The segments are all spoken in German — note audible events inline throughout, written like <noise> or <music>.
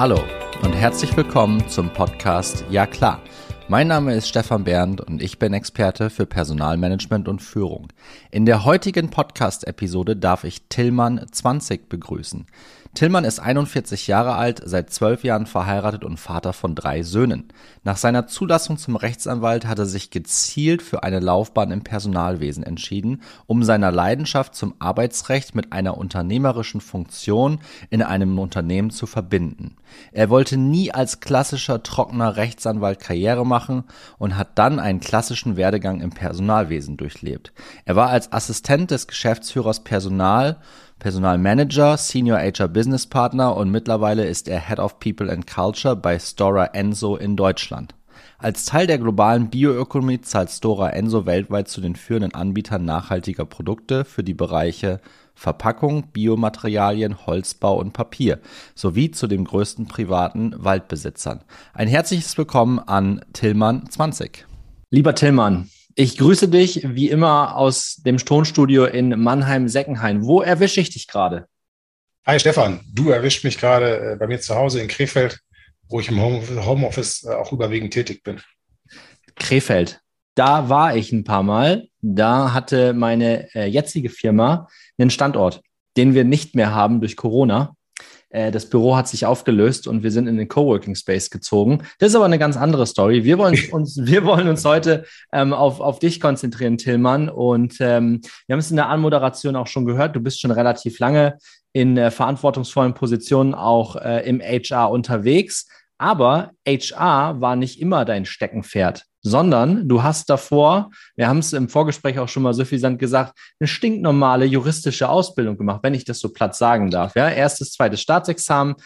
Hallo und herzlich willkommen zum Podcast Ja klar. Mein Name ist Stefan Bernd und ich bin Experte für Personalmanagement und Führung. In der heutigen Podcast-Episode darf ich Tillmann 20 begrüßen. Tillmann ist 41 Jahre alt, seit zwölf Jahren verheiratet und Vater von drei Söhnen. Nach seiner Zulassung zum Rechtsanwalt hat er sich gezielt für eine Laufbahn im Personalwesen entschieden, um seiner Leidenschaft zum Arbeitsrecht mit einer unternehmerischen Funktion in einem Unternehmen zu verbinden. Er wollte nie als klassischer trockener Rechtsanwalt Karriere machen und hat dann einen klassischen Werdegang im Personalwesen durchlebt. Er war als Assistent des Geschäftsführers Personal Personalmanager, Senior HR Business Partner und mittlerweile ist er Head of People and Culture bei Stora Enso in Deutschland. Als Teil der globalen Bioökonomie zahlt Stora Enso weltweit zu den führenden Anbietern nachhaltiger Produkte für die Bereiche Verpackung, Biomaterialien, Holzbau und Papier sowie zu den größten privaten Waldbesitzern. Ein herzliches Willkommen an Tillmann 20. Lieber Tillmann, ich grüße dich wie immer aus dem Tonstudio in Mannheim-Seckenhain. Wo erwische ich dich gerade? Hi Stefan, du erwischt mich gerade äh, bei mir zu Hause in Krefeld, wo ich im Homeoffice äh, auch überwiegend tätig bin. Krefeld, da war ich ein paar Mal. Da hatte meine äh, jetzige Firma einen Standort, den wir nicht mehr haben durch Corona. Äh, das Büro hat sich aufgelöst und wir sind in den Coworking Space gezogen. Das ist aber eine ganz andere Story. Wir wollen <laughs> uns, wir wollen uns heute ähm, auf, auf dich konzentrieren, Tillmann. Und ähm, wir haben es in der Anmoderation auch schon gehört. Du bist schon relativ lange in äh, verantwortungsvollen Positionen auch äh, im HR unterwegs. Aber HR war nicht immer dein Steckenpferd sondern du hast davor, wir haben es im Vorgespräch auch schon mal so viel gesagt, eine stinknormale juristische Ausbildung gemacht, wenn ich das so platt sagen darf. Ja, erstes, zweites Staatsexamen.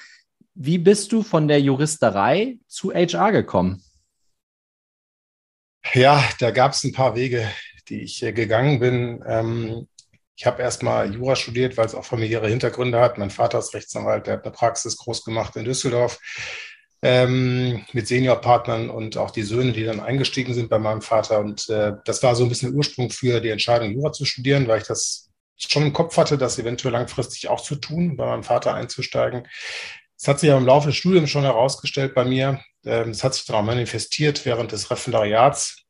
Wie bist du von der Juristerei zu HR gekommen? Ja, da gab es ein paar Wege, die ich gegangen bin. Ähm, ich habe erstmal Jura studiert, weil es auch familiäre Hintergründe hat. Mein Vater ist Rechtsanwalt, der hat eine Praxis groß gemacht in Düsseldorf ähm, mit Seniorpartnern und auch die Söhne, die dann eingestiegen sind bei meinem Vater. Und äh, das war so ein bisschen der Ursprung für die Entscheidung, Jura zu studieren, weil ich das schon im Kopf hatte, das eventuell langfristig auch zu tun, bei meinem Vater einzusteigen. Es hat sich aber im Laufe des Studiums schon herausgestellt bei mir, ähm, es hat sich dann auch manifestiert während des Referendariats,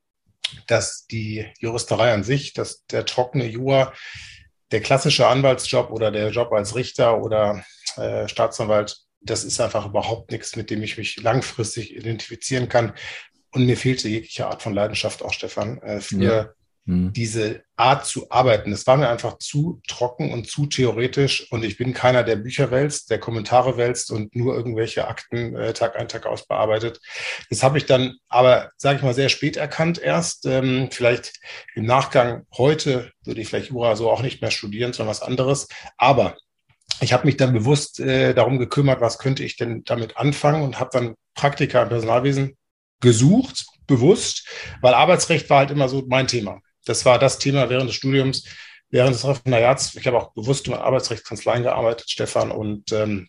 dass die Juristerei an sich, dass der trockene Jura, der klassische Anwaltsjob oder der Job als Richter oder äh, Staatsanwalt das ist einfach überhaupt nichts, mit dem ich mich langfristig identifizieren kann. Und mir fehlte jegliche Art von Leidenschaft auch, Stefan, äh, für ja. hm. diese Art zu arbeiten. Es war mir einfach zu trocken und zu theoretisch. Und ich bin keiner, der Bücher wälzt, der Kommentare wälzt und nur irgendwelche Akten äh, Tag ein, Tag aus bearbeitet. Das habe ich dann aber, sage ich mal, sehr spät erkannt erst. Ähm, vielleicht im Nachgang heute würde ich vielleicht Jura so auch nicht mehr studieren, sondern was anderes. Aber ich habe mich dann bewusst äh, darum gekümmert, was könnte ich denn damit anfangen und habe dann Praktika im Personalwesen gesucht, bewusst, weil Arbeitsrecht war halt immer so mein Thema. Das war das Thema während des Studiums, während des Referendariats. Ich habe auch bewusst in Arbeitsrechtskanzleien gearbeitet, Stefan, und ähm,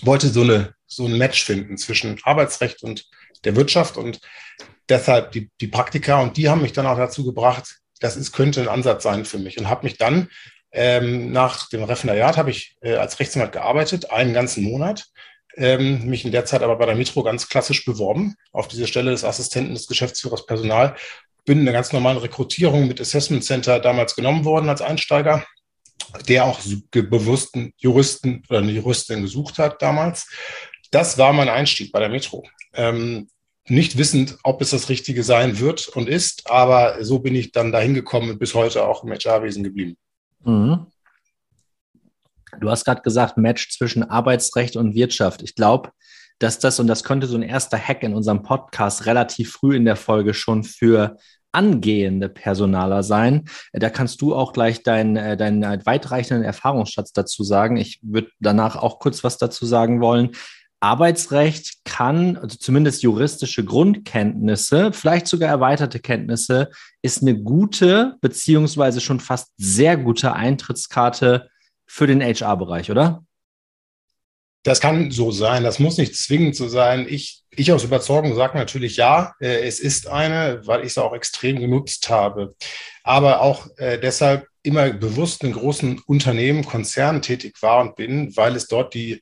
wollte so, eine, so ein Match finden zwischen Arbeitsrecht und der Wirtschaft und deshalb die, die Praktika und die haben mich dann auch dazu gebracht, das ist, könnte ein Ansatz sein für mich und habe mich dann ähm, nach dem Referendariat habe ich äh, als Rechtsanwalt gearbeitet, einen ganzen Monat. Ähm, mich in der Zeit aber bei der Metro ganz klassisch beworben auf diese Stelle des Assistenten des Geschäftsführers Personal. Bin in einer ganz normalen Rekrutierung mit Assessment Center damals genommen worden als Einsteiger, der auch bewussten Juristen oder eine Juristin gesucht hat damals. Das war mein Einstieg bei der Metro. Ähm, nicht wissend, ob es das Richtige sein wird und ist, aber so bin ich dann dahin gekommen und bis heute auch im HR-Wesen geblieben. Mhm. Du hast gerade gesagt, Match zwischen Arbeitsrecht und Wirtschaft. Ich glaube, dass das, und das könnte so ein erster Hack in unserem Podcast relativ früh in der Folge schon für angehende Personaler sein. Da kannst du auch gleich äh, deinen weitreichenden Erfahrungsschatz dazu sagen. Ich würde danach auch kurz was dazu sagen wollen. Arbeitsrecht kann, also zumindest juristische Grundkenntnisse, vielleicht sogar erweiterte Kenntnisse, ist eine gute beziehungsweise schon fast sehr gute Eintrittskarte für den HR-Bereich, oder? Das kann so sein. Das muss nicht zwingend so sein. Ich, ich aus Überzeugung sage natürlich ja, äh, es ist eine, weil ich es auch extrem genutzt habe. Aber auch äh, deshalb immer bewusst in großen Unternehmen, Konzernen tätig war und bin, weil es dort die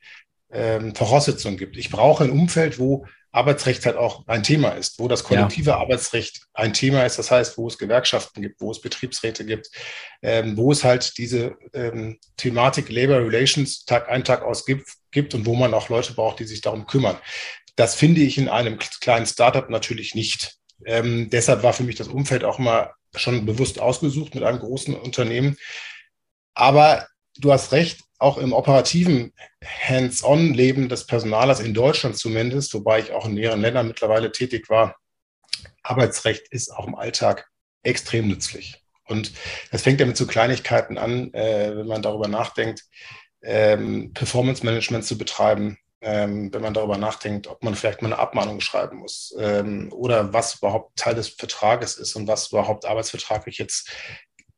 ähm, Voraussetzungen gibt. Ich brauche ein Umfeld, wo Arbeitsrecht halt auch ein Thema ist, wo das kollektive ja. Arbeitsrecht ein Thema ist, das heißt, wo es Gewerkschaften gibt, wo es Betriebsräte gibt, ähm, wo es halt diese ähm, Thematik Labor Relations Tag ein, Tag aus gibt, gibt und wo man auch Leute braucht, die sich darum kümmern. Das finde ich in einem kleinen Startup natürlich nicht. Ähm, deshalb war für mich das Umfeld auch mal schon bewusst ausgesucht mit einem großen Unternehmen. Aber du hast recht, auch im operativen Hands-on-Leben des Personalers in Deutschland zumindest, wobei ich auch in mehreren Ländern mittlerweile tätig war, Arbeitsrecht ist auch im Alltag extrem nützlich. Und das fängt ja mit so Kleinigkeiten an, äh, wenn man darüber nachdenkt, ähm, Performance-Management zu betreiben, ähm, wenn man darüber nachdenkt, ob man vielleicht mal eine Abmahnung schreiben muss ähm, oder was überhaupt Teil des Vertrages ist und was überhaupt arbeitsvertraglich jetzt,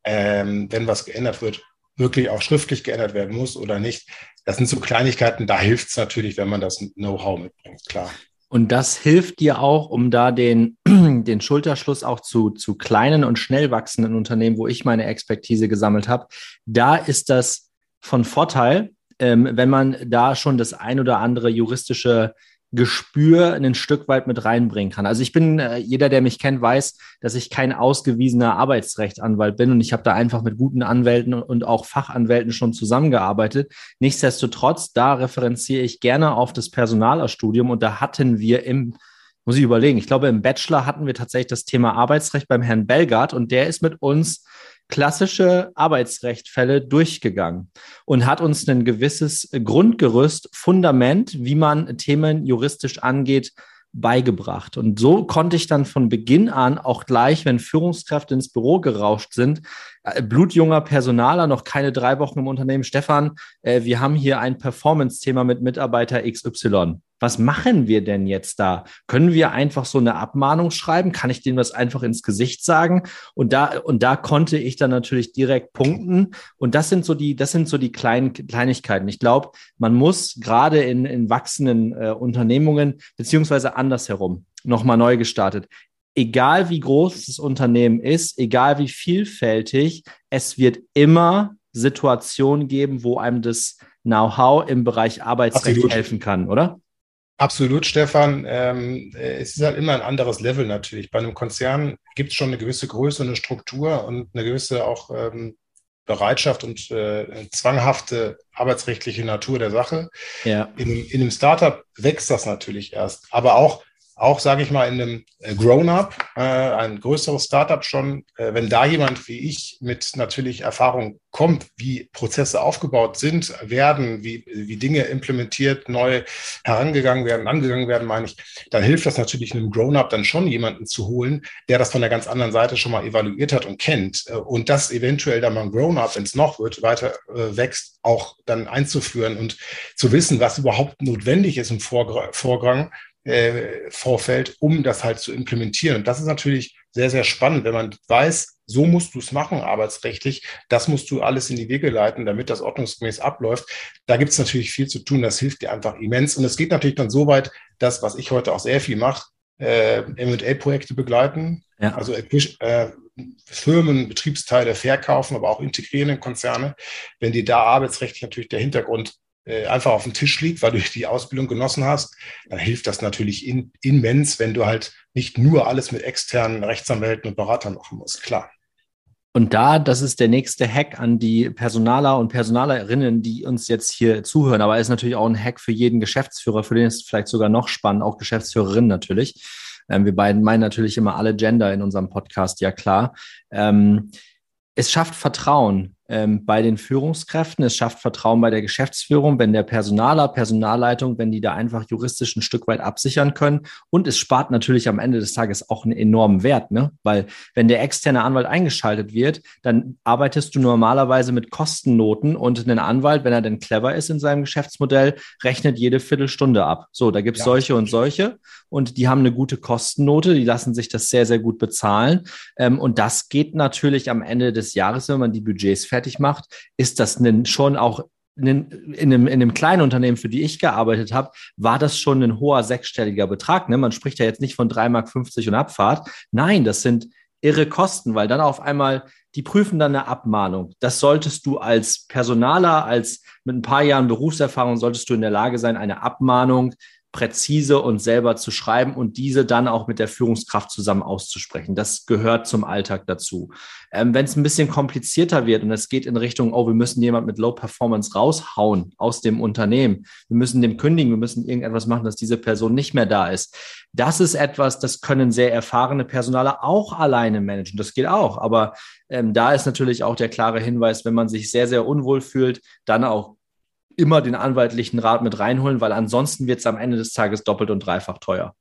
ähm, wenn was geändert wird, wirklich auch schriftlich geändert werden muss oder nicht. Das sind so Kleinigkeiten, da hilft es natürlich, wenn man das Know-how mitbringt, klar. Und das hilft dir auch, um da den, <clears throat> den Schulterschluss auch zu, zu kleinen und schnell wachsenden Unternehmen, wo ich meine Expertise gesammelt habe. Da ist das von Vorteil, ähm, wenn man da schon das ein oder andere juristische Gespür ein Stück weit mit reinbringen kann. Also ich bin, äh, jeder, der mich kennt, weiß, dass ich kein ausgewiesener Arbeitsrechtsanwalt bin und ich habe da einfach mit guten Anwälten und auch Fachanwälten schon zusammengearbeitet. Nichtsdestotrotz, da referenziere ich gerne auf das Personalerstudium und da hatten wir im muss ich überlegen. Ich glaube, im Bachelor hatten wir tatsächlich das Thema Arbeitsrecht beim Herrn Belgard und der ist mit uns klassische Arbeitsrechtfälle durchgegangen und hat uns ein gewisses Grundgerüst, Fundament, wie man Themen juristisch angeht, beigebracht. Und so konnte ich dann von Beginn an auch gleich, wenn Führungskräfte ins Büro gerauscht sind, blutjunger Personaler, noch keine drei Wochen im Unternehmen, Stefan, äh, wir haben hier ein Performance-Thema mit Mitarbeiter XY was machen wir denn jetzt da? Können wir einfach so eine Abmahnung schreiben? Kann ich denen was einfach ins Gesicht sagen? Und da, und da konnte ich dann natürlich direkt punkten. Und das sind so die, das sind so die kleinen Kleinigkeiten. Ich glaube, man muss gerade in, in wachsenden äh, Unternehmungen, beziehungsweise andersherum, nochmal neu gestartet. Egal wie groß das Unternehmen ist, egal wie vielfältig, es wird immer Situationen geben, wo einem das Know-how im Bereich Arbeitsrecht Absolut. helfen kann, oder? Absolut, Stefan. Ähm, es ist halt immer ein anderes Level natürlich. Bei einem Konzern gibt es schon eine gewisse Größe, eine Struktur und eine gewisse auch ähm, Bereitschaft und äh, zwanghafte arbeitsrechtliche Natur der Sache. Ja. In, in einem Startup wächst das natürlich erst. Aber auch auch, sage ich mal, in einem äh, Grown-up, äh, ein größeres Startup schon, äh, wenn da jemand wie ich mit natürlich Erfahrung kommt, wie Prozesse aufgebaut sind, werden, wie, wie Dinge implementiert, neu herangegangen werden, angegangen werden, meine ich, dann hilft das natürlich einem Grown-up dann schon jemanden zu holen, der das von der ganz anderen Seite schon mal evaluiert hat und kennt äh, und das eventuell dann mal ein Grown-up, wenn es noch wird, weiter äh, wächst, auch dann einzuführen und zu wissen, was überhaupt notwendig ist im Vorgang äh, Vorfeld, um das halt zu implementieren. Und das ist natürlich sehr, sehr spannend, wenn man weiß, so musst du es machen, arbeitsrechtlich. Das musst du alles in die Wege leiten, damit das ordnungsgemäß abläuft. Da gibt es natürlich viel zu tun. Das hilft dir einfach immens. Und es geht natürlich dann so weit, dass, was ich heute auch sehr viel mache, äh, M&A-Projekte begleiten, ja. also äh, Firmen, Betriebsteile verkaufen, aber auch integrieren in Konzerne. Wenn dir da arbeitsrechtlich natürlich der Hintergrund einfach auf dem Tisch liegt, weil du die Ausbildung genossen hast, dann hilft das natürlich in, immens, wenn du halt nicht nur alles mit externen Rechtsanwälten und Beratern machen musst, klar. Und da, das ist der nächste Hack an die Personaler und Personalerinnen, die uns jetzt hier zuhören. Aber ist natürlich auch ein Hack für jeden Geschäftsführer, für den ist es vielleicht sogar noch spannend, auch Geschäftsführerinnen natürlich. Ähm, wir beiden meinen natürlich immer alle Gender in unserem Podcast, ja klar. Ähm, es schafft Vertrauen ähm, bei den Führungskräften, es schafft Vertrauen bei der Geschäftsführung, wenn der Personaler, Personalleitung, wenn die da einfach juristisch ein Stück weit absichern können. Und es spart natürlich am Ende des Tages auch einen enormen Wert, ne? Weil wenn der externe Anwalt eingeschaltet wird, dann arbeitest du normalerweise mit Kostennoten und ein Anwalt, wenn er denn clever ist in seinem Geschäftsmodell, rechnet jede Viertelstunde ab. So, da gibt's ja. solche und solche und die haben eine gute Kostennote, die lassen sich das sehr, sehr gut bezahlen. Ähm, und das geht natürlich am Ende des Jahres, wenn man die Budgets fertig macht, ist das schon auch in einem, in einem kleinen Unternehmen, für die ich gearbeitet habe, war das schon ein hoher sechsstelliger Betrag. Ne? Man spricht ja jetzt nicht von 3,50 Mark und Abfahrt. Nein, das sind irre Kosten, weil dann auf einmal, die prüfen dann eine Abmahnung. Das solltest du als Personaler, als mit ein paar Jahren Berufserfahrung, solltest du in der Lage sein, eine Abmahnung präzise und selber zu schreiben und diese dann auch mit der Führungskraft zusammen auszusprechen. Das gehört zum Alltag dazu. Ähm, Wenn es ein bisschen komplizierter wird und es geht in Richtung, oh, wir müssen jemand mit Low Performance raushauen aus dem Unternehmen, wir müssen dem kündigen, wir müssen irgendetwas machen, dass diese Person nicht mehr da ist. Das ist etwas, das können sehr erfahrene Personale auch alleine managen. Das geht auch. Aber ähm, da ist natürlich auch der klare Hinweis, wenn man sich sehr, sehr unwohl fühlt, dann auch immer den anwaltlichen Rat mit reinholen, weil ansonsten wird es am Ende des Tages doppelt und dreifach teuer.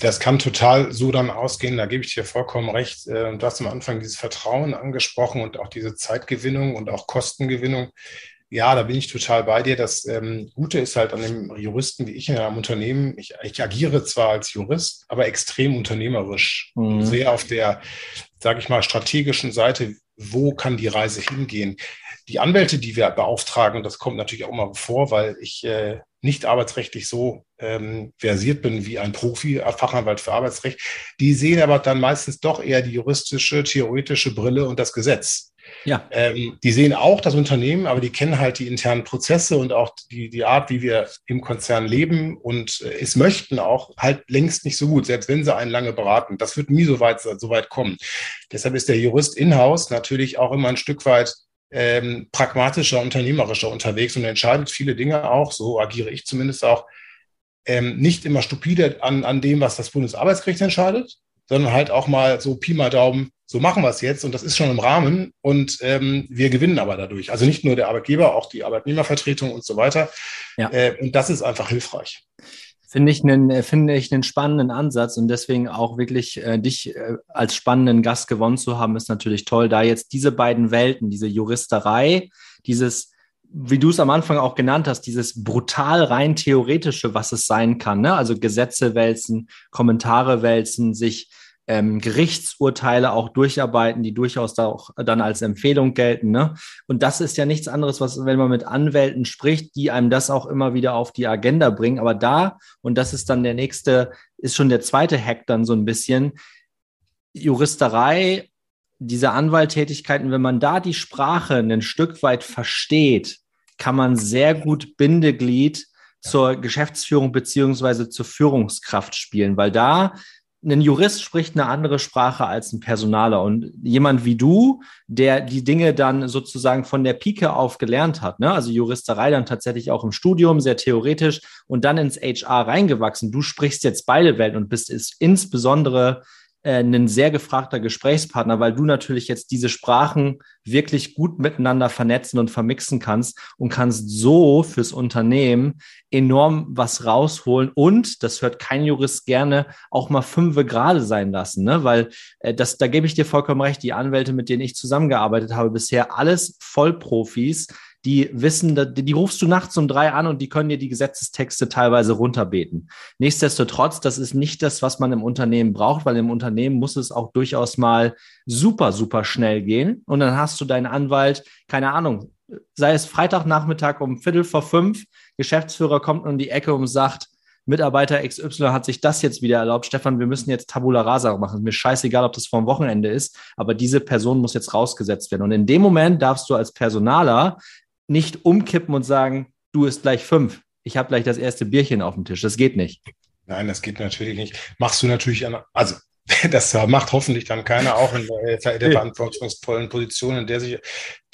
Das kann total so dann ausgehen, da gebe ich dir vollkommen recht. Äh, du hast am Anfang dieses Vertrauen angesprochen und auch diese Zeitgewinnung und auch Kostengewinnung. Ja, da bin ich total bei dir. Das ähm, Gute ist halt an dem Juristen wie ich in einem Unternehmen, ich, ich agiere zwar als Jurist, aber extrem unternehmerisch. Mhm. Sehr auf der, sage ich mal, strategischen Seite, wo kann die Reise hingehen? Die Anwälte, die wir beauftragen, das kommt natürlich auch mal vor, weil ich äh, nicht arbeitsrechtlich so ähm, versiert bin wie ein Profi, Fachanwalt für Arbeitsrecht, die sehen aber dann meistens doch eher die juristische, theoretische Brille und das Gesetz. Ja. Ähm, die sehen auch das Unternehmen, aber die kennen halt die internen Prozesse und auch die, die Art, wie wir im Konzern leben und äh, es möchten auch halt längst nicht so gut, selbst wenn sie einen lange beraten. Das wird nie so weit, so weit kommen. Deshalb ist der Jurist in-house natürlich auch immer ein Stück weit ähm, pragmatischer, unternehmerischer unterwegs und entscheidet viele Dinge auch, so agiere ich zumindest auch, ähm, nicht immer stupide an, an dem, was das Bundesarbeitsgericht entscheidet, sondern halt auch mal so Pi mal Daumen, so machen wir es jetzt und das ist schon im Rahmen und ähm, wir gewinnen aber dadurch. Also nicht nur der Arbeitgeber, auch die Arbeitnehmervertretung und so weiter. Ja. Äh, und das ist einfach hilfreich. Finde ich, einen, finde ich einen spannenden Ansatz und deswegen auch wirklich äh, dich äh, als spannenden Gast gewonnen zu haben, ist natürlich toll, da jetzt diese beiden Welten, diese Juristerei, dieses wie du es am Anfang auch genannt hast, dieses brutal rein theoretische, was es sein kann, ne? also Gesetze wälzen, Kommentare wälzen, sich ähm, Gerichtsurteile auch durcharbeiten, die durchaus da auch dann als Empfehlung gelten. Ne? Und das ist ja nichts anderes, was, wenn man mit Anwälten spricht, die einem das auch immer wieder auf die Agenda bringen. Aber da, und das ist dann der nächste, ist schon der zweite Hack dann so ein bisschen, Juristerei, diese Anwalttätigkeiten, wenn man da die Sprache ein Stück weit versteht, kann man sehr gut Bindeglied zur Geschäftsführung beziehungsweise zur Führungskraft spielen, weil da ein Jurist spricht eine andere Sprache als ein Personaler und jemand wie du, der die Dinge dann sozusagen von der Pike auf gelernt hat, ne? also Juristerei dann tatsächlich auch im Studium, sehr theoretisch und dann ins HR reingewachsen. Du sprichst jetzt beide Welten und bist ist insbesondere äh, ein sehr gefragter Gesprächspartner, weil du natürlich jetzt diese Sprachen wirklich gut miteinander vernetzen und vermixen kannst und kannst so fürs Unternehmen enorm was rausholen und, das hört kein Jurist gerne, auch mal fünfe gerade sein lassen, ne? weil äh, das, da gebe ich dir vollkommen recht, die Anwälte, mit denen ich zusammengearbeitet habe, bisher alles Vollprofis, die wissen, die, die rufst du nachts um drei an und die können dir die Gesetzestexte teilweise runterbeten. Nichtsdestotrotz, das ist nicht das, was man im Unternehmen braucht, weil im Unternehmen muss es auch durchaus mal super, super schnell gehen. Und dann hast du deinen Anwalt, keine Ahnung, sei es Freitagnachmittag um Viertel vor fünf, Geschäftsführer kommt um die Ecke und sagt, Mitarbeiter XY hat sich das jetzt wieder erlaubt. Stefan, wir müssen jetzt Tabula Rasa machen. Mir scheißegal, ob das vor Wochenende ist, aber diese Person muss jetzt rausgesetzt werden. Und in dem Moment darfst du als Personaler nicht umkippen und sagen, du ist gleich fünf. Ich habe gleich das erste Bierchen auf dem Tisch. Das geht nicht. Nein, das geht natürlich nicht. Machst du natürlich an, also <laughs> das macht hoffentlich dann keiner auch in der, der <laughs> verantwortungsvollen Position, in der sich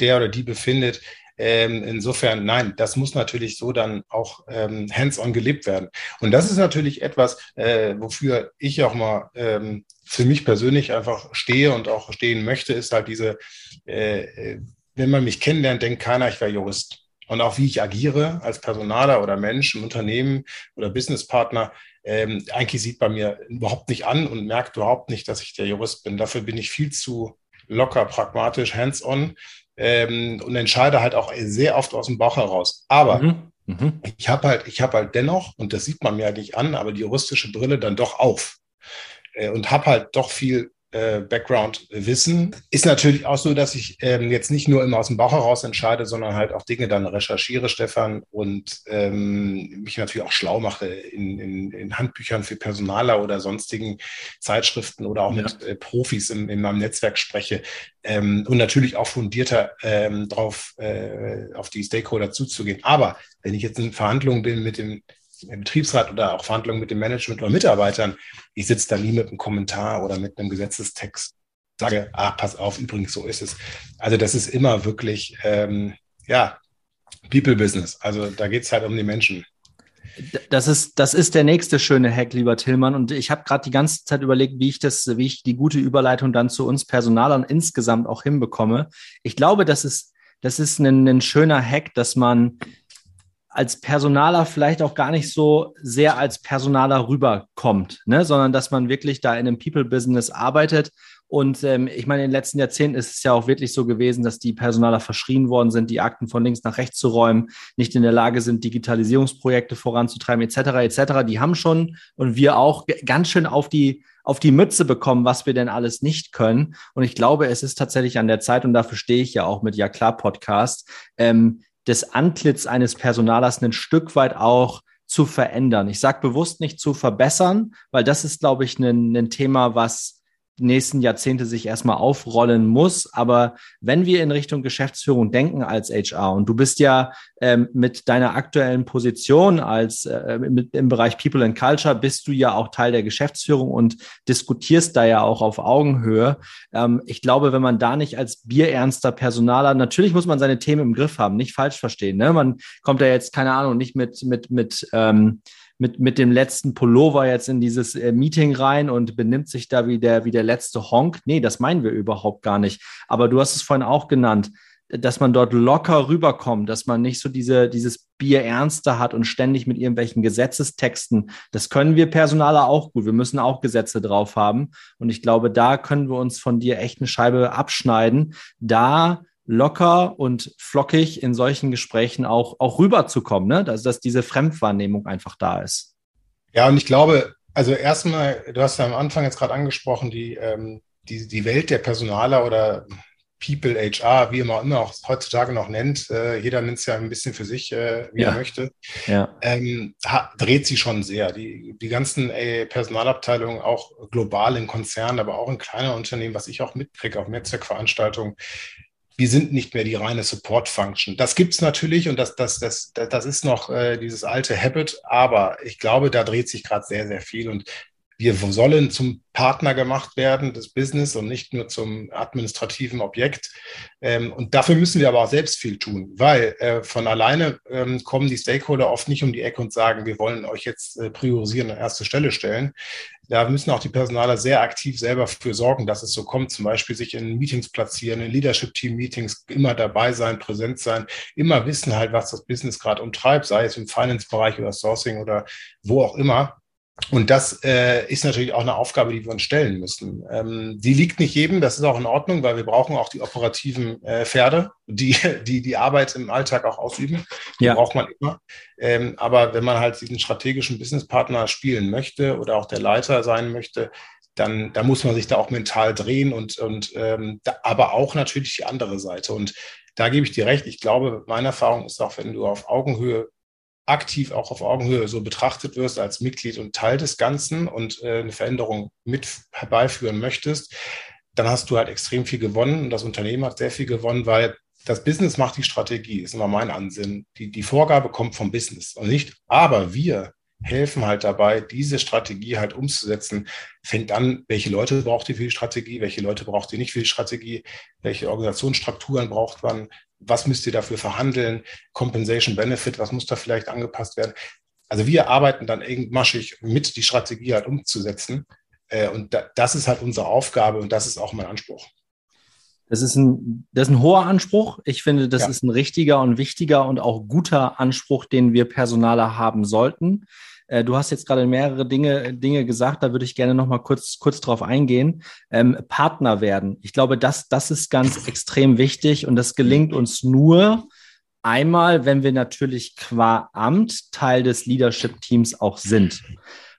der oder die befindet. Ähm, insofern, nein, das muss natürlich so dann auch ähm, hands-on gelebt werden. Und das ist natürlich etwas, äh, wofür ich auch mal ähm, für mich persönlich einfach stehe und auch stehen möchte, ist halt diese äh, äh wenn man mich kennenlernt, denkt keiner, ich wäre Jurist. Und auch wie ich agiere als Personaler oder Mensch im Unternehmen oder Businesspartner, ähm, eigentlich sieht bei mir überhaupt nicht an und merkt überhaupt nicht, dass ich der Jurist bin. Dafür bin ich viel zu locker, pragmatisch, hands-on ähm, und entscheide halt auch sehr oft aus dem Bauch heraus. Aber mhm. Mhm. ich habe halt, ich habe halt dennoch, und das sieht man mir halt nicht an, aber die juristische Brille dann doch auf äh, und habe halt doch viel Background wissen. Ist natürlich auch so, dass ich ähm, jetzt nicht nur immer aus dem Bauch heraus entscheide, sondern halt auch Dinge dann recherchiere, Stefan, und ähm, mich natürlich auch schlau mache in, in, in, Handbüchern für Personaler oder sonstigen Zeitschriften oder auch ja. mit äh, Profis in, in, meinem Netzwerk spreche ähm, und natürlich auch fundierter ähm, drauf äh, auf die Stakeholder zuzugehen. Aber wenn ich jetzt in Verhandlungen bin mit dem im Betriebsrat oder auch Verhandlungen mit dem Management oder Mitarbeitern, ich sitze da nie mit einem Kommentar oder mit einem Gesetzestext, sage, ah, pass auf, übrigens, so ist es. Also das ist immer wirklich, ähm, ja, People Business. Also da geht es halt um die Menschen. Das ist, das ist der nächste schöne Hack, lieber Tillmann. Und ich habe gerade die ganze Zeit überlegt, wie ich das, wie ich die gute Überleitung dann zu uns Personalern insgesamt auch hinbekomme. Ich glaube, das ist, das ist ein, ein schöner Hack, dass man als Personaler vielleicht auch gar nicht so sehr als Personaler rüberkommt, ne? sondern dass man wirklich da in einem People-Business arbeitet. Und ähm, ich meine, in den letzten Jahrzehnten ist es ja auch wirklich so gewesen, dass die Personaler verschrien worden sind, die Akten von links nach rechts zu räumen, nicht in der Lage sind, Digitalisierungsprojekte voranzutreiben, etc. etc. Die haben schon und wir auch ganz schön auf die auf die Mütze bekommen, was wir denn alles nicht können. Und ich glaube, es ist tatsächlich an der Zeit, und dafür stehe ich ja auch mit Ja klar Podcast, ähm, das Antlitz eines Personalers ein Stück weit auch zu verändern. Ich sage bewusst nicht zu verbessern, weil das ist, glaube ich, ein, ein Thema, was nächsten Jahrzehnte sich erstmal aufrollen muss. Aber wenn wir in Richtung Geschäftsführung denken als HR und du bist ja ähm, mit deiner aktuellen Position als äh, mit, im Bereich People and Culture bist du ja auch Teil der Geschäftsführung und diskutierst da ja auch auf Augenhöhe. Ähm, ich glaube, wenn man da nicht als bierernster Personaler, natürlich muss man seine Themen im Griff haben, nicht falsch verstehen. Ne? Man kommt ja jetzt keine Ahnung nicht mit mit mit ähm, mit, mit dem letzten Pullover jetzt in dieses äh, Meeting rein und benimmt sich da wie der, wie der letzte Honk. Nee, das meinen wir überhaupt gar nicht. Aber du hast es vorhin auch genannt, dass man dort locker rüberkommt, dass man nicht so diese, dieses Bier ernster hat und ständig mit irgendwelchen Gesetzestexten. Das können wir Personaler auch gut. Wir müssen auch Gesetze drauf haben. Und ich glaube, da können wir uns von dir echt eine Scheibe abschneiden. Da locker und flockig in solchen Gesprächen auch, auch rüberzukommen, ne? dass, dass diese Fremdwahrnehmung einfach da ist. Ja, und ich glaube, also erstmal, du hast ja am Anfang jetzt gerade angesprochen, die, ähm, die, die Welt der Personaler oder People, HR, wie man immer auch heutzutage noch nennt, äh, jeder nennt es ja ein bisschen für sich, äh, wie ja. er möchte, ja. ähm, dreht sich schon sehr. Die, die ganzen ey, Personalabteilungen, auch global in Konzernen, aber auch in kleinen Unternehmen, was ich auch mitkriege auf Netzwerkveranstaltungen, wir sind nicht mehr die reine Support-Function. Das gibt es natürlich und das, das, das, das ist noch äh, dieses alte Habit, aber ich glaube, da dreht sich gerade sehr, sehr viel und wir sollen zum Partner gemacht werden des Business und nicht nur zum administrativen Objekt. Ähm, und dafür müssen wir aber auch selbst viel tun, weil äh, von alleine ähm, kommen die Stakeholder oft nicht um die Ecke und sagen, wir wollen euch jetzt äh, priorisieren an erste Stelle stellen. Da müssen auch die Personaler sehr aktiv selber für sorgen, dass es so kommt. Zum Beispiel sich in Meetings platzieren, in Leadership-Team-Meetings immer dabei sein, präsent sein, immer wissen halt, was das Business gerade umtreibt, sei es im Finance-Bereich oder Sourcing oder wo auch immer. Und das äh, ist natürlich auch eine Aufgabe, die wir uns stellen müssen. Ähm, die liegt nicht jedem, das ist auch in Ordnung, weil wir brauchen auch die operativen äh, Pferde, die, <laughs> die die Arbeit im Alltag auch ausüben. Die ja. braucht man immer. Ähm, aber wenn man halt diesen strategischen Businesspartner spielen möchte oder auch der Leiter sein möchte, dann, dann muss man sich da auch mental drehen und, und ähm, da, aber auch natürlich die andere Seite. Und da gebe ich dir recht. Ich glaube, meine Erfahrung ist auch, wenn du auf Augenhöhe aktiv auch auf Augenhöhe so betrachtet wirst als Mitglied und Teil des Ganzen und äh, eine Veränderung mit herbeiführen möchtest, dann hast du halt extrem viel gewonnen und das Unternehmen hat sehr viel gewonnen, weil das Business macht die Strategie, ist immer mein Ansinn. Die, die Vorgabe kommt vom Business und nicht, aber wir helfen halt dabei, diese Strategie halt umzusetzen. Fängt an, welche Leute braucht ihr für die Strategie, welche Leute braucht ihr nicht für die Strategie, welche Organisationsstrukturen braucht man, was müsst ihr dafür verhandeln, Compensation Benefit, was muss da vielleicht angepasst werden. Also wir arbeiten dann engmaschig mit, die Strategie halt umzusetzen. Äh, und das ist halt unsere Aufgabe und das ist auch mein Anspruch. Das ist ein, das ist ein hoher Anspruch. Ich finde, das ja. ist ein richtiger und wichtiger und auch guter Anspruch, den wir Personaler haben sollten. Äh, du hast jetzt gerade mehrere Dinge, Dinge gesagt, da würde ich gerne noch mal kurz, kurz drauf eingehen. Ähm, Partner werden. Ich glaube, das, das ist ganz <laughs> extrem wichtig und das gelingt uns nur einmal, wenn wir natürlich qua Amt Teil des Leadership-Teams auch sind.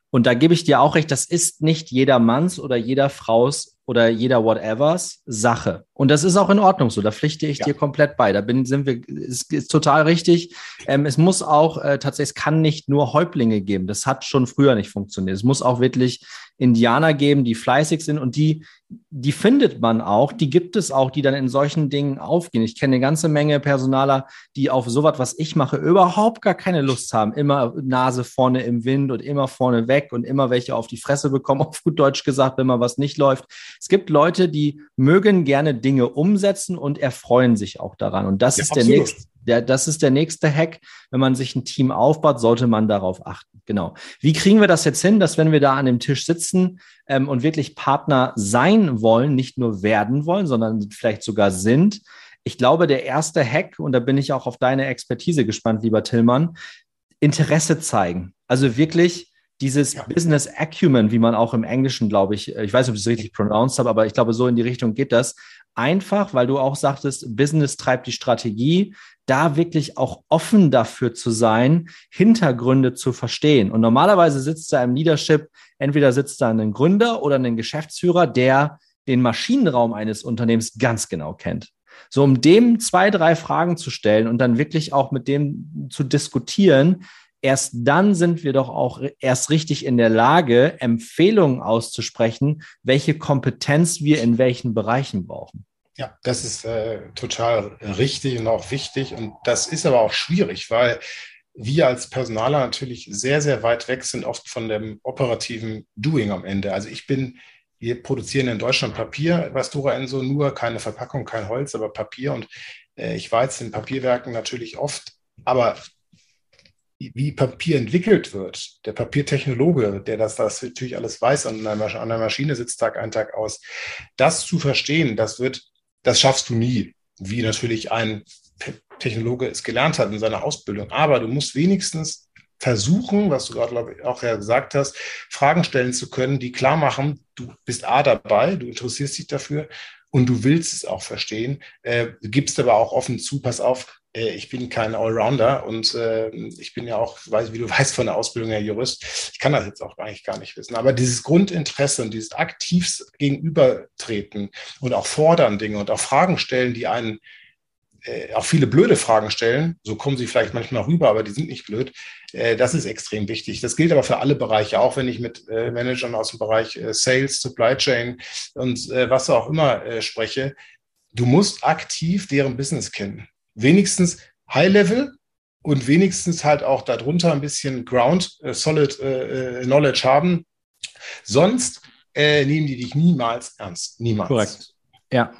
Und da gebe ich dir auch recht, das ist nicht jeder Manns oder jeder Frau's oder jeder whatevers Sache. Und das ist auch in Ordnung so. Da pflichte ich ja. dir komplett bei. Da bin, sind wir, ist, ist total richtig. Ähm, es muss auch äh, tatsächlich, es kann nicht nur Häuptlinge geben. Das hat schon früher nicht funktioniert. Es muss auch wirklich Indianer geben, die fleißig sind und die, die findet man auch, die gibt es auch, die dann in solchen Dingen aufgehen. Ich kenne eine ganze Menge Personaler, die auf sowas, was ich mache, überhaupt gar keine Lust haben. Immer Nase vorne im Wind und immer vorne weg und immer welche auf die Fresse bekommen, <laughs> auf gut Deutsch gesagt, wenn mal was nicht läuft. Es gibt Leute, die mögen gerne Dinge umsetzen und erfreuen sich auch daran. Und das ja, ist der nächste, der, das ist der nächste Hack. Wenn man sich ein Team aufbaut, sollte man darauf achten. Genau. Wie kriegen wir das jetzt hin, dass wenn wir da an dem Tisch sitzen ähm, und wirklich Partner sein wollen, nicht nur werden wollen, sondern vielleicht sogar sind? Ich glaube, der erste Hack, und da bin ich auch auf deine Expertise gespannt, lieber Tillmann, Interesse zeigen. Also wirklich dieses ja. Business Acumen, wie man auch im Englischen, glaube ich, ich weiß nicht, ob ich es richtig pronounced habe, aber ich glaube, so in die Richtung geht das. Einfach, weil du auch sagtest, Business treibt die Strategie, da wirklich auch offen dafür zu sein, Hintergründe zu verstehen. Und normalerweise sitzt da im Leadership, entweder sitzt da ein Gründer oder ein Geschäftsführer, der den Maschinenraum eines Unternehmens ganz genau kennt. So, um dem zwei, drei Fragen zu stellen und dann wirklich auch mit dem zu diskutieren, erst dann sind wir doch auch erst richtig in der Lage, Empfehlungen auszusprechen, welche Kompetenz wir in welchen Bereichen brauchen. Ja, das ist äh, total richtig und auch wichtig. Und das ist aber auch schwierig, weil wir als Personaler natürlich sehr, sehr weit weg sind, oft von dem operativen Doing am Ende. Also ich bin, wir produzieren in Deutschland Papier, was Dora Enso, nur keine Verpackung, kein Holz, aber Papier. Und äh, ich war jetzt in Papierwerken natürlich oft, aber wie Papier entwickelt wird, der Papiertechnologe, der das, das natürlich alles weiß und an der Maschine sitzt Tag ein, Tag aus, das zu verstehen, das wird das schaffst du nie, wie natürlich ein Technologe es gelernt hat in seiner Ausbildung. Aber du musst wenigstens versuchen, was du gerade glaube ich, auch ja gesagt hast, Fragen stellen zu können, die klar machen, du bist A dabei, du interessierst dich dafür und du willst es auch verstehen. Äh, gibst aber auch offen zu, pass auf, ich bin kein Allrounder und äh, ich bin ja auch, wie du <laughs> weißt, von der Ausbildung her Jurist. Ich kann das jetzt auch eigentlich gar nicht wissen. Aber dieses Grundinteresse und dieses aktiv Gegenübertreten und auch fordern Dinge und auch Fragen stellen, die einen äh, auch viele blöde Fragen stellen. So kommen sie vielleicht manchmal rüber, aber die sind nicht blöd. Äh, das ist extrem wichtig. Das gilt aber für alle Bereiche, auch wenn ich mit äh, Managern aus dem Bereich äh, Sales, Supply Chain und äh, was auch immer äh, spreche. Du musst aktiv deren Business kennen wenigstens High Level und wenigstens halt auch darunter ein bisschen Ground, äh, Solid äh, äh, Knowledge haben. Sonst äh, nehmen die dich niemals ernst. Niemals. Korrekt. Ja,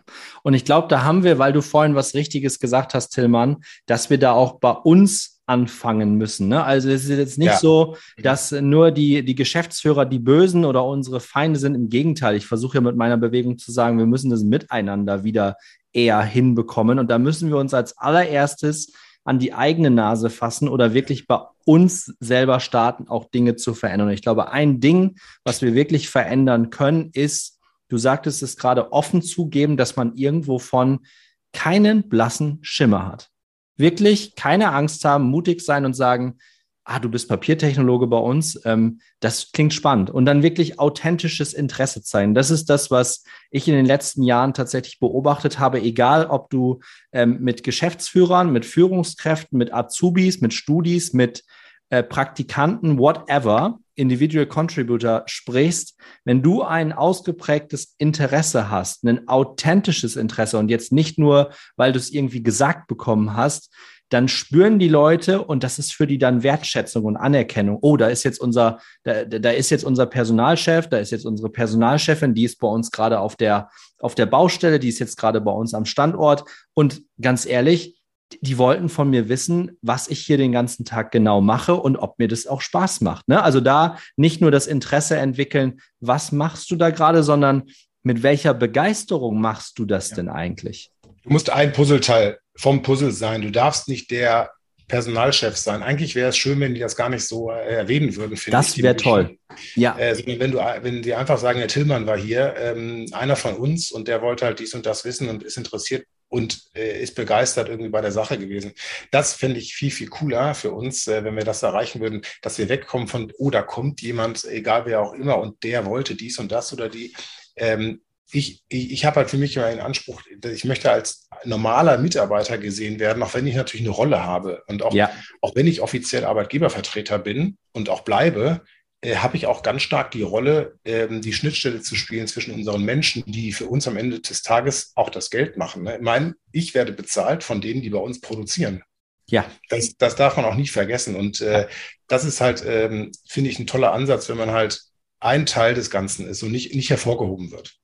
und ich glaube, da haben wir, weil du vorhin was Richtiges gesagt hast, Tillmann, dass wir da auch bei uns anfangen müssen. Ne? Also es ist jetzt nicht ja. so, dass nur die, die Geschäftsführer die Bösen oder unsere Feinde sind. Im Gegenteil, ich versuche ja mit meiner Bewegung zu sagen, wir müssen das miteinander wieder eher hinbekommen. Und da müssen wir uns als allererstes an die eigene Nase fassen oder wirklich bei uns selber starten, auch Dinge zu verändern. Und ich glaube, ein Ding, was wir wirklich verändern können, ist, du sagtest es gerade, offen zugeben, dass man irgendwo von keinen blassen Schimmer hat. Wirklich keine Angst haben, mutig sein und sagen, ah, du bist Papiertechnologe bei uns, ähm, das klingt spannend. Und dann wirklich authentisches Interesse zeigen. Das ist das, was ich in den letzten Jahren tatsächlich beobachtet habe, egal ob du ähm, mit Geschäftsführern, mit Führungskräften, mit Azubis, mit Studis, mit äh, Praktikanten, whatever, Individual Contributor sprichst, wenn du ein ausgeprägtes Interesse hast, ein authentisches Interesse und jetzt nicht nur, weil du es irgendwie gesagt bekommen hast, dann spüren die Leute und das ist für die dann Wertschätzung und Anerkennung. Oh, da ist jetzt unser, da, da ist jetzt unser Personalchef, da ist jetzt unsere Personalchefin, die ist bei uns gerade auf der, auf der Baustelle, die ist jetzt gerade bei uns am Standort. Und ganz ehrlich, die wollten von mir wissen, was ich hier den ganzen Tag genau mache und ob mir das auch Spaß macht. Ne? Also da nicht nur das Interesse entwickeln, was machst du da gerade, sondern mit welcher Begeisterung machst du das ja. denn eigentlich? Du musst ein Puzzleteil vom Puzzle sein. Du darfst nicht der Personalchef sein. Eigentlich wäre es schön, wenn die das gar nicht so äh, erwähnen würden. Das wäre toll. Ja. Äh, wenn du, wenn die einfach sagen, Herr Tillmann war hier, ähm, einer von uns und der wollte halt dies und das wissen und ist interessiert und äh, ist begeistert irgendwie bei der Sache gewesen. Das fände ich viel, viel cooler für uns, äh, wenn wir das erreichen würden, dass wir wegkommen von, oh, da kommt jemand, egal wer auch immer, und der wollte dies und das oder die. Ähm, ich, ich, ich habe halt für mich immer einen Anspruch, ich möchte als normaler Mitarbeiter gesehen werden, auch wenn ich natürlich eine Rolle habe. Und auch, ja. auch wenn ich offiziell Arbeitgebervertreter bin und auch bleibe, äh, habe ich auch ganz stark die Rolle, ähm, die Schnittstelle zu spielen zwischen unseren Menschen, die für uns am Ende des Tages auch das Geld machen. Ne? Ich meine, ich werde bezahlt von denen, die bei uns produzieren. Ja. Das, das darf man auch nicht vergessen. Und äh, das ist halt, ähm, finde ich, ein toller Ansatz, wenn man halt ein Teil des Ganzen ist und nicht, nicht hervorgehoben wird.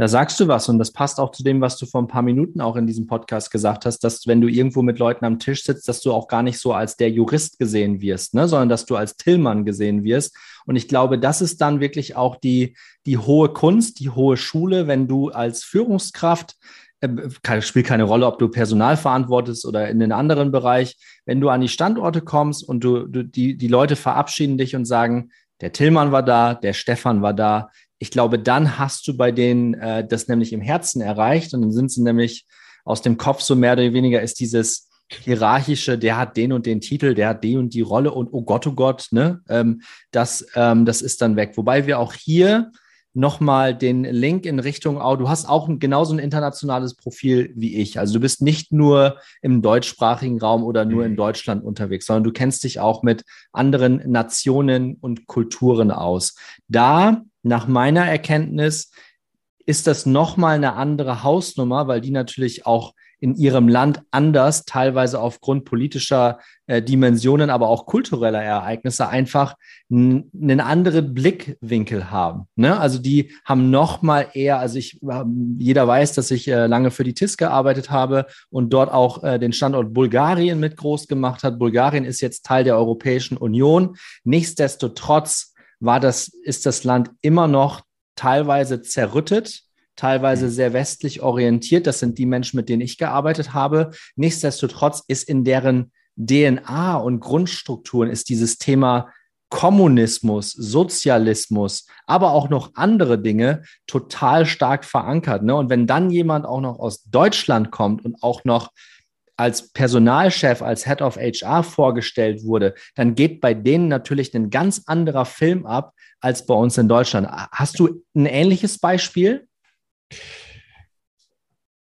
Da sagst du was und das passt auch zu dem, was du vor ein paar Minuten auch in diesem Podcast gesagt hast, dass wenn du irgendwo mit Leuten am Tisch sitzt, dass du auch gar nicht so als der Jurist gesehen wirst, ne, sondern dass du als Tillmann gesehen wirst. Und ich glaube, das ist dann wirklich auch die, die hohe Kunst, die hohe Schule, wenn du als Führungskraft äh, spielt keine Rolle, ob du Personal verantwortest oder in einen anderen Bereich. Wenn du an die Standorte kommst und du, du die, die Leute verabschieden dich und sagen, der Tillmann war da, der Stefan war da, ich glaube, dann hast du bei denen äh, das nämlich im Herzen erreicht und dann sind sie nämlich aus dem Kopf so mehr oder weniger ist dieses hierarchische, der hat den und den Titel, der hat die und die Rolle und oh Gott, oh Gott, ne? Ähm, das, ähm, das ist dann weg. Wobei wir auch hier nochmal den Link in Richtung, oh, du hast auch ein, genauso ein internationales Profil wie ich. Also du bist nicht nur im deutschsprachigen Raum oder nur in mhm. Deutschland unterwegs, sondern du kennst dich auch mit anderen Nationen und Kulturen aus. Da nach meiner Erkenntnis ist das nochmal eine andere Hausnummer, weil die natürlich auch in ihrem Land anders, teilweise aufgrund politischer äh, Dimensionen, aber auch kultureller Ereignisse einfach einen anderen Blickwinkel haben. Ne? Also die haben noch mal eher, also ich, ähm, jeder weiß, dass ich äh, lange für die TIS gearbeitet habe und dort auch äh, den Standort Bulgarien mit groß gemacht hat. Bulgarien ist jetzt Teil der Europäischen Union. Nichtsdestotrotz war das, ist das Land immer noch teilweise zerrüttet, teilweise mhm. sehr westlich orientiert. Das sind die Menschen, mit denen ich gearbeitet habe. Nichtsdestotrotz ist in deren DNA und Grundstrukturen ist dieses Thema Kommunismus, Sozialismus, aber auch noch andere Dinge total stark verankert. Ne? Und wenn dann jemand auch noch aus Deutschland kommt und auch noch als Personalchef, als Head of HR vorgestellt wurde, dann geht bei denen natürlich ein ganz anderer Film ab als bei uns in Deutschland. Hast du ein ähnliches Beispiel?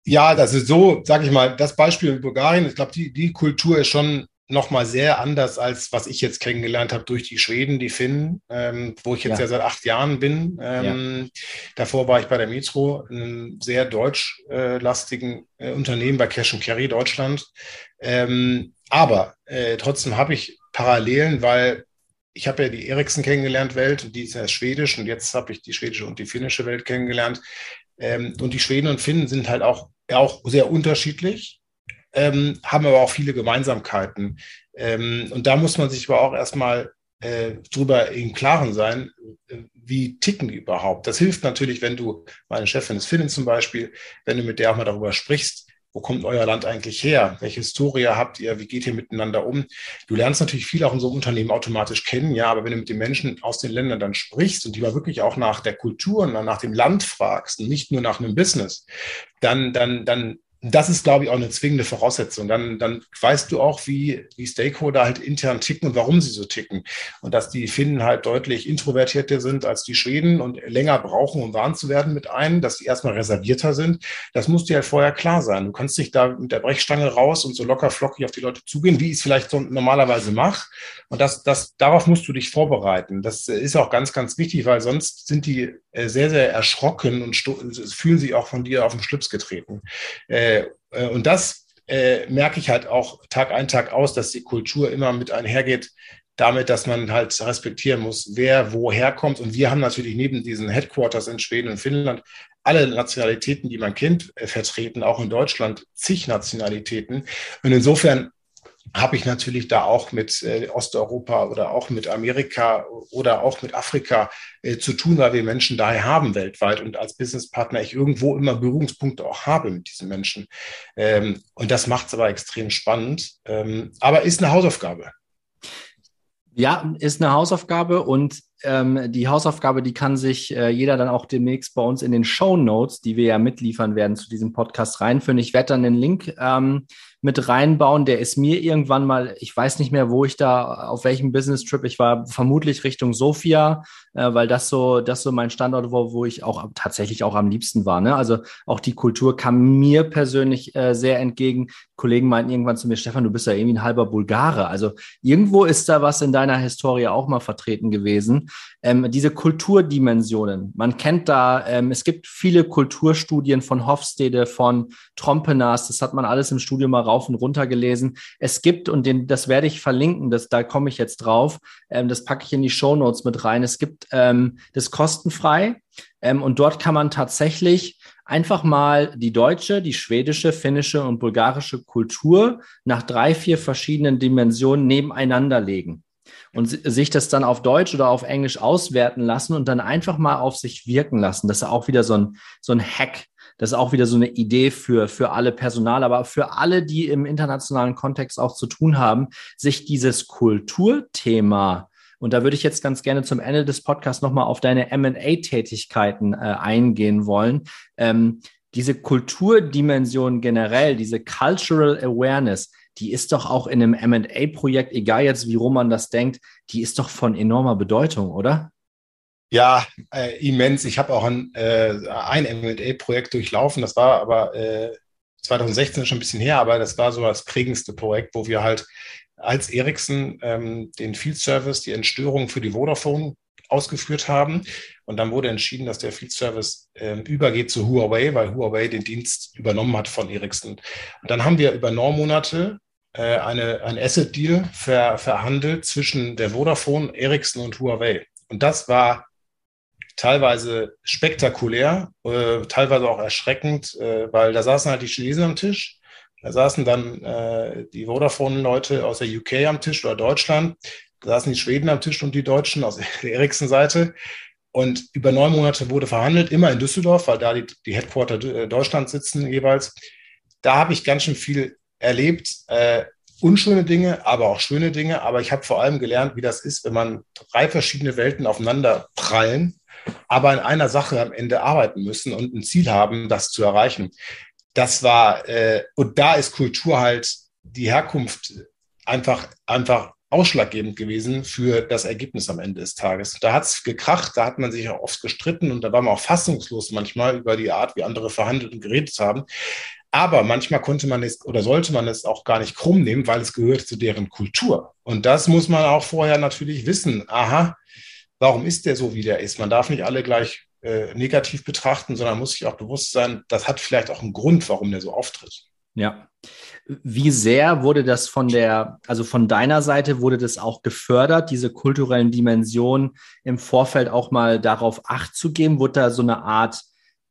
Ja, das ist so, sag ich mal, das Beispiel in Bulgarien, ich glaube, die, die Kultur ist schon nochmal sehr anders, als was ich jetzt kennengelernt habe durch die Schweden, die Finnen, ähm, wo ich jetzt ja. ja. seit acht Jahren bin. Ähm, ja. Davor war ich bei der Metro, einem sehr deutschlastigen äh, Unternehmen bei Cash Carry Deutschland. Ähm, aber äh, trotzdem habe ich Parallelen, weil ich habe ja die Ericsson kennengelernt Welt, die ist ja schwedisch und jetzt habe ich die schwedische und die finnische Welt kennengelernt. Ähm, und die Schweden und Finnen sind halt auch, auch sehr unterschiedlich ähm, haben aber auch viele Gemeinsamkeiten. Ähm, und da muss man sich aber auch erstmal äh, drüber im Klaren sein, äh, wie ticken die überhaupt. Das hilft natürlich, wenn du, meine Chefin ist Finnin zum Beispiel, wenn du mit der auch mal darüber sprichst, wo kommt euer Land eigentlich her? Welche Historie habt ihr? Wie geht ihr miteinander um? Du lernst natürlich viel auch in so einem Unternehmen automatisch kennen, ja, aber wenn du mit den Menschen aus den Ländern dann sprichst und die mal wirklich auch nach der Kultur und nach dem Land fragst und nicht nur nach einem Business, dann, dann, dann das ist, glaube ich, auch eine zwingende Voraussetzung. Dann, dann weißt du auch, wie, wie Stakeholder halt intern ticken und warum sie so ticken. Und dass die Finnen halt deutlich introvertierter sind als die Schweden und länger brauchen, um warm zu werden mit einem, dass die erstmal reservierter sind. Das muss dir halt vorher klar sein. Du kannst dich da mit der Brechstange raus und so locker flockig auf die Leute zugehen, wie ich es vielleicht so normalerweise mache. Und das, das, darauf musst du dich vorbereiten. Das ist auch ganz, ganz wichtig, weil sonst sind die sehr, sehr erschrocken und fühlen sich auch von dir auf den Schlips getreten. Äh, äh, und das äh, merke ich halt auch Tag ein, Tag aus, dass die Kultur immer mit einhergeht, damit, dass man halt respektieren muss, wer woher kommt. Und wir haben natürlich neben diesen Headquarters in Schweden und Finnland alle Nationalitäten, die man kennt, vertreten, auch in Deutschland zig Nationalitäten. Und insofern habe ich natürlich da auch mit äh, Osteuropa oder auch mit Amerika oder auch mit Afrika äh, zu tun, weil wir Menschen daher haben weltweit und als Businesspartner ich irgendwo immer Berührungspunkte auch habe mit diesen Menschen. Ähm, und das macht es aber extrem spannend, ähm, aber ist eine Hausaufgabe. Ja, ist eine Hausaufgabe und ähm, die Hausaufgabe, die kann sich äh, jeder dann auch demnächst bei uns in den Show Notes, die wir ja mitliefern werden zu diesem Podcast reinführen. Ich werde dann den Link ähm, mit reinbauen. Der ist mir irgendwann mal, ich weiß nicht mehr, wo ich da, auf welchem Business Trip, ich war vermutlich Richtung Sofia, äh, weil das so, das so mein Standort war, wo ich auch tatsächlich auch am liebsten war. Ne? Also auch die Kultur kam mir persönlich äh, sehr entgegen. Kollegen meinten irgendwann zu mir, Stefan, du bist ja irgendwie ein halber Bulgare. Also irgendwo ist da was in deiner Historie auch mal vertreten gewesen. Ähm, diese Kulturdimensionen, man kennt da, ähm, es gibt viele Kulturstudien von Hofstede, von Trompenas, das hat man alles im Studium mal rauf und runter gelesen. Es gibt, und den, das werde ich verlinken, das, da komme ich jetzt drauf, ähm, das packe ich in die Show Notes mit rein. Es gibt ähm, das kostenfrei ähm, und dort kann man tatsächlich einfach mal die deutsche, die schwedische, finnische und bulgarische Kultur nach drei, vier verschiedenen Dimensionen nebeneinander legen und sich das dann auf Deutsch oder auf Englisch auswerten lassen und dann einfach mal auf sich wirken lassen. Das ist auch wieder so ein, so ein Hack. Das ist auch wieder so eine Idee für, für alle Personal, aber für alle, die im internationalen Kontext auch zu tun haben, sich dieses Kulturthema und da würde ich jetzt ganz gerne zum Ende des Podcasts nochmal auf deine MA-Tätigkeiten äh, eingehen wollen. Ähm, diese Kulturdimension generell, diese Cultural Awareness, die ist doch auch in einem MA-Projekt, egal jetzt wie rum man das denkt, die ist doch von enormer Bedeutung, oder? Ja, äh, immens. Ich habe auch ein, äh, ein MA-Projekt durchlaufen, das war aber äh, 2016 schon ein bisschen her, aber das war so das prägendste Projekt, wo wir halt als Ericsson ähm, den Field Service, die Entstörung für die Vodafone ausgeführt haben. Und dann wurde entschieden, dass der Field Service äh, übergeht zu Huawei, weil Huawei den Dienst übernommen hat von Ericsson. Und dann haben wir über neun Monate äh, eine, ein Asset Deal ver, verhandelt zwischen der Vodafone, Ericsson und Huawei. Und das war teilweise spektakulär, äh, teilweise auch erschreckend, äh, weil da saßen halt die Chinesen am Tisch da saßen dann äh, die Vodafone-Leute aus der UK am Tisch oder Deutschland. Da saßen die Schweden am Tisch und die Deutschen aus <laughs> der Ericsson-Seite. Und über neun Monate wurde verhandelt, immer in Düsseldorf, weil da die, die Headquarter äh, Deutschland sitzen jeweils. Da habe ich ganz schön viel erlebt. Äh, unschöne Dinge, aber auch schöne Dinge. Aber ich habe vor allem gelernt, wie das ist, wenn man drei verschiedene Welten aufeinander prallen, aber in einer Sache am Ende arbeiten müssen und ein Ziel haben, das zu erreichen das war, äh, und da ist Kultur halt die Herkunft einfach, einfach ausschlaggebend gewesen für das Ergebnis am Ende des Tages. Da hat es gekracht, da hat man sich auch oft gestritten und da war man auch fassungslos manchmal über die Art, wie andere verhandelt und geredet haben. Aber manchmal konnte man es oder sollte man es auch gar nicht krumm nehmen, weil es gehört zu deren Kultur. Und das muss man auch vorher natürlich wissen. Aha, warum ist der so, wie der ist? Man darf nicht alle gleich äh, negativ betrachten, sondern muss sich auch bewusst sein, das hat vielleicht auch einen Grund, warum der so auftritt. Ja. Wie sehr wurde das von der, also von deiner Seite wurde das auch gefördert, diese kulturellen Dimensionen im Vorfeld auch mal darauf Acht zu geben? Wurde da so eine Art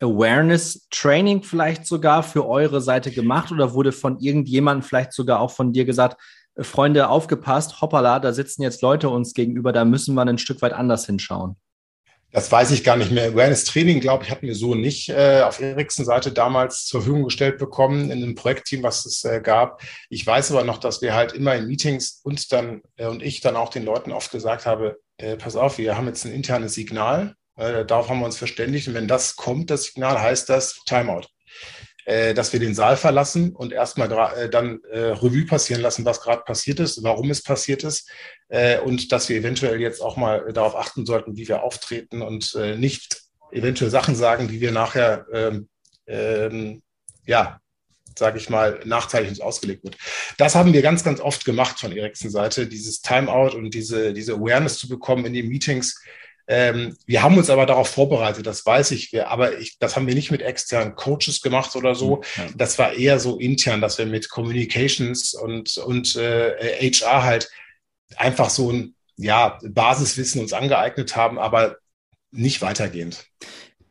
Awareness-Training vielleicht sogar für eure Seite gemacht oder wurde von irgendjemandem vielleicht sogar auch von dir gesagt, äh, Freunde, aufgepasst, hoppala, da sitzen jetzt Leute uns gegenüber, da müssen wir ein Stück weit anders hinschauen? Das weiß ich gar nicht mehr. Awareness Training, glaube ich, hatten wir so nicht äh, auf Ericsson-Seite damals zur Verfügung gestellt bekommen in einem Projektteam, was es äh, gab. Ich weiß aber noch, dass wir halt immer in Meetings uns dann äh, und ich dann auch den Leuten oft gesagt habe, äh, pass auf, wir haben jetzt ein internes Signal, äh, darauf haben wir uns verständigt. Und wenn das kommt, das Signal, heißt das Timeout. Äh, dass wir den Saal verlassen und erstmal äh, dann Revue passieren lassen, was gerade passiert ist, warum es passiert ist. Und dass wir eventuell jetzt auch mal darauf achten sollten, wie wir auftreten und nicht eventuell Sachen sagen, die wir nachher, ähm, ähm, ja, sage ich mal, nachteilig uns ausgelegt wird. Das haben wir ganz, ganz oft gemacht von Ericsson Seite, dieses Timeout und diese, diese Awareness zu bekommen in den Meetings, ähm, wir haben uns aber darauf vorbereitet, das weiß ich. Wir, aber ich, das haben wir nicht mit externen Coaches gemacht oder so. Ja. Das war eher so intern, dass wir mit Communications und, und äh, HR halt einfach so ein ja, Basiswissen uns angeeignet haben, aber nicht weitergehend.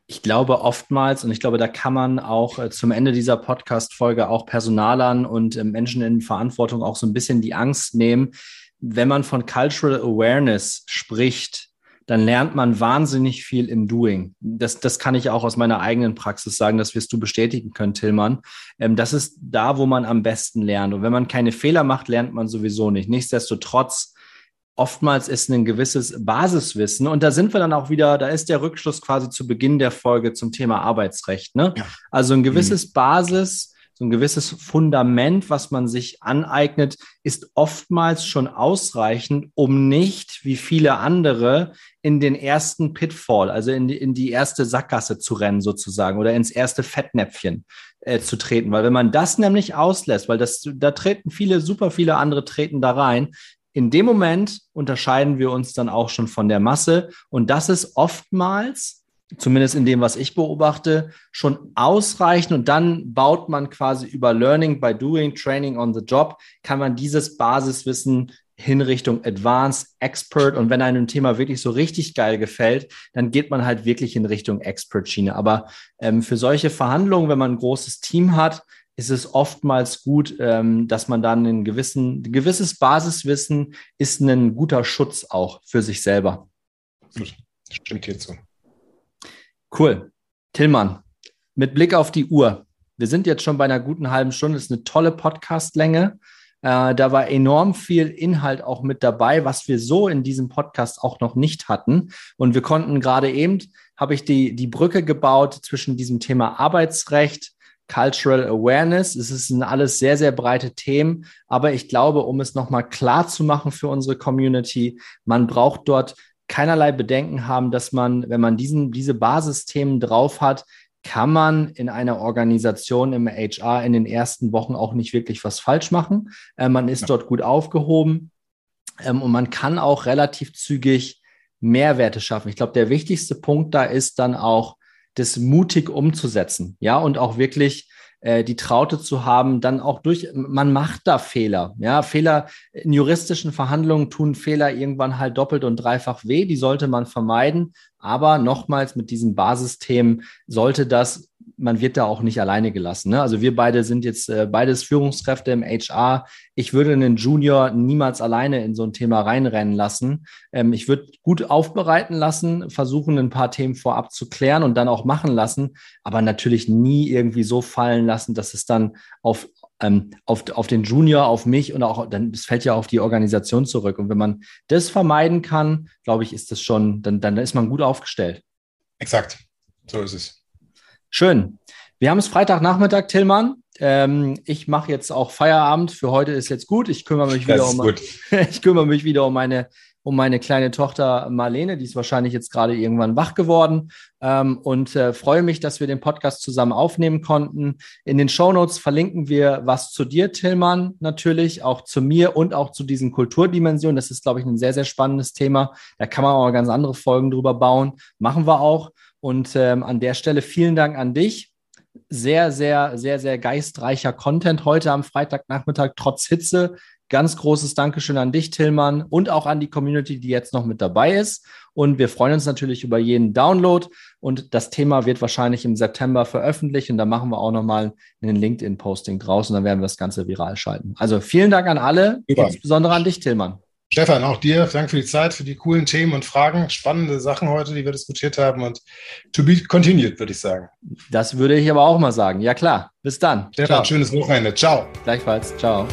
Ich glaube oftmals, und ich glaube, da kann man auch äh, zum Ende dieser Podcast-Folge auch Personalern und äh, Menschen in Verantwortung auch so ein bisschen die Angst nehmen, wenn man von Cultural Awareness spricht, dann lernt man wahnsinnig viel im Doing. Das, das kann ich auch aus meiner eigenen Praxis sagen, das wirst du bestätigen können, Tillmann. Ähm, das ist da, wo man am besten lernt. Und wenn man keine Fehler macht, lernt man sowieso nicht. Nichtsdestotrotz oftmals ist ein gewisses Basiswissen. Und da sind wir dann auch wieder, da ist der Rückschluss quasi zu Beginn der Folge zum Thema Arbeitsrecht. Ne? Ja. Also ein gewisses mhm. Basis, so ein gewisses Fundament, was man sich aneignet, ist oftmals schon ausreichend, um nicht, wie viele andere, in den ersten Pitfall, also in die, in die erste Sackgasse zu rennen sozusagen oder ins erste Fettnäpfchen äh, zu treten. Weil wenn man das nämlich auslässt, weil das, da treten viele, super viele andere treten da rein, in dem Moment unterscheiden wir uns dann auch schon von der Masse. Und das ist oftmals, zumindest in dem, was ich beobachte, schon ausreichend. Und dann baut man quasi über Learning by Doing, Training on the Job, kann man dieses Basiswissen hin Richtung Advanced, Expert. Und wenn einem ein Thema wirklich so richtig geil gefällt, dann geht man halt wirklich in Richtung Expert-Schiene. Aber ähm, für solche Verhandlungen, wenn man ein großes Team hat, ist es oftmals gut, ähm, dass man dann ein gewissen, ein gewisses Basiswissen ist ein guter Schutz auch für sich selber. Stimmt hierzu. Cool. Tillmann, mit Blick auf die Uhr. Wir sind jetzt schon bei einer guten halben Stunde. Das ist eine tolle Podcastlänge. Äh, da war enorm viel Inhalt auch mit dabei, was wir so in diesem Podcast auch noch nicht hatten. Und wir konnten gerade eben, habe ich die, die Brücke gebaut zwischen diesem Thema Arbeitsrecht, Cultural Awareness. Es sind alles sehr, sehr breite Themen, aber ich glaube, um es nochmal klar zu machen für unsere Community, man braucht dort keinerlei Bedenken haben, dass man, wenn man diesen, diese Basisthemen drauf hat, kann man in einer Organisation im HR in den ersten Wochen auch nicht wirklich was falsch machen. Äh, man ist ja. dort gut aufgehoben ähm, und man kann auch relativ zügig Mehrwerte schaffen. Ich glaube, der wichtigste Punkt da ist dann auch, das mutig umzusetzen, ja, und auch wirklich äh, die Traute zu haben, dann auch durch, man macht da Fehler, ja, Fehler in juristischen Verhandlungen tun Fehler irgendwann halt doppelt und dreifach weh, die sollte man vermeiden, aber nochmals mit diesen Basisthemen sollte das man wird da auch nicht alleine gelassen. Ne? Also wir beide sind jetzt äh, beides Führungskräfte im HR. Ich würde einen Junior niemals alleine in so ein Thema reinrennen lassen. Ähm, ich würde gut aufbereiten lassen, versuchen ein paar Themen vorab zu klären und dann auch machen lassen, aber natürlich nie irgendwie so fallen lassen, dass es dann auf ähm, auf, auf den Junior, auf mich und auch dann, es fällt ja auf die Organisation zurück. Und wenn man das vermeiden kann, glaube ich, ist das schon, dann, dann ist man gut aufgestellt. Exakt. So ist es. Schön. Wir haben es Freitagnachmittag, Tillmann. Ähm, ich mache jetzt auch Feierabend. Für heute ist jetzt gut. Ich kümmere mich wieder um <laughs> ich kümmere mich wieder um meine um meine kleine Tochter Marlene, die ist wahrscheinlich jetzt gerade irgendwann wach geworden ähm, und äh, freue mich, dass wir den Podcast zusammen aufnehmen konnten. In den Shownotes verlinken wir was zu dir, Tillmann, natürlich, auch zu mir und auch zu diesen Kulturdimensionen. Das ist, glaube ich, ein sehr, sehr spannendes Thema. Da kann man auch ganz andere Folgen drüber bauen. Machen wir auch. Und ähm, an der Stelle vielen Dank an dich. Sehr, sehr, sehr, sehr geistreicher Content heute am Freitagnachmittag, trotz Hitze. Ganz großes Dankeschön an dich, Tillmann, und auch an die Community, die jetzt noch mit dabei ist. Und wir freuen uns natürlich über jeden Download. Und das Thema wird wahrscheinlich im September veröffentlicht. Und da machen wir auch nochmal einen LinkedIn-Posting draus und dann werden wir das Ganze viral schalten. Also vielen Dank an alle, Super. insbesondere an dich, Tillmann. Stefan, auch dir, danke für die Zeit, für die coolen Themen und Fragen. Spannende Sachen heute, die wir diskutiert haben und to be continued, würde ich sagen. Das würde ich aber auch mal sagen. Ja, klar. Bis dann. Stefan, schönes Wochenende. Ciao. Gleichfalls. Ciao.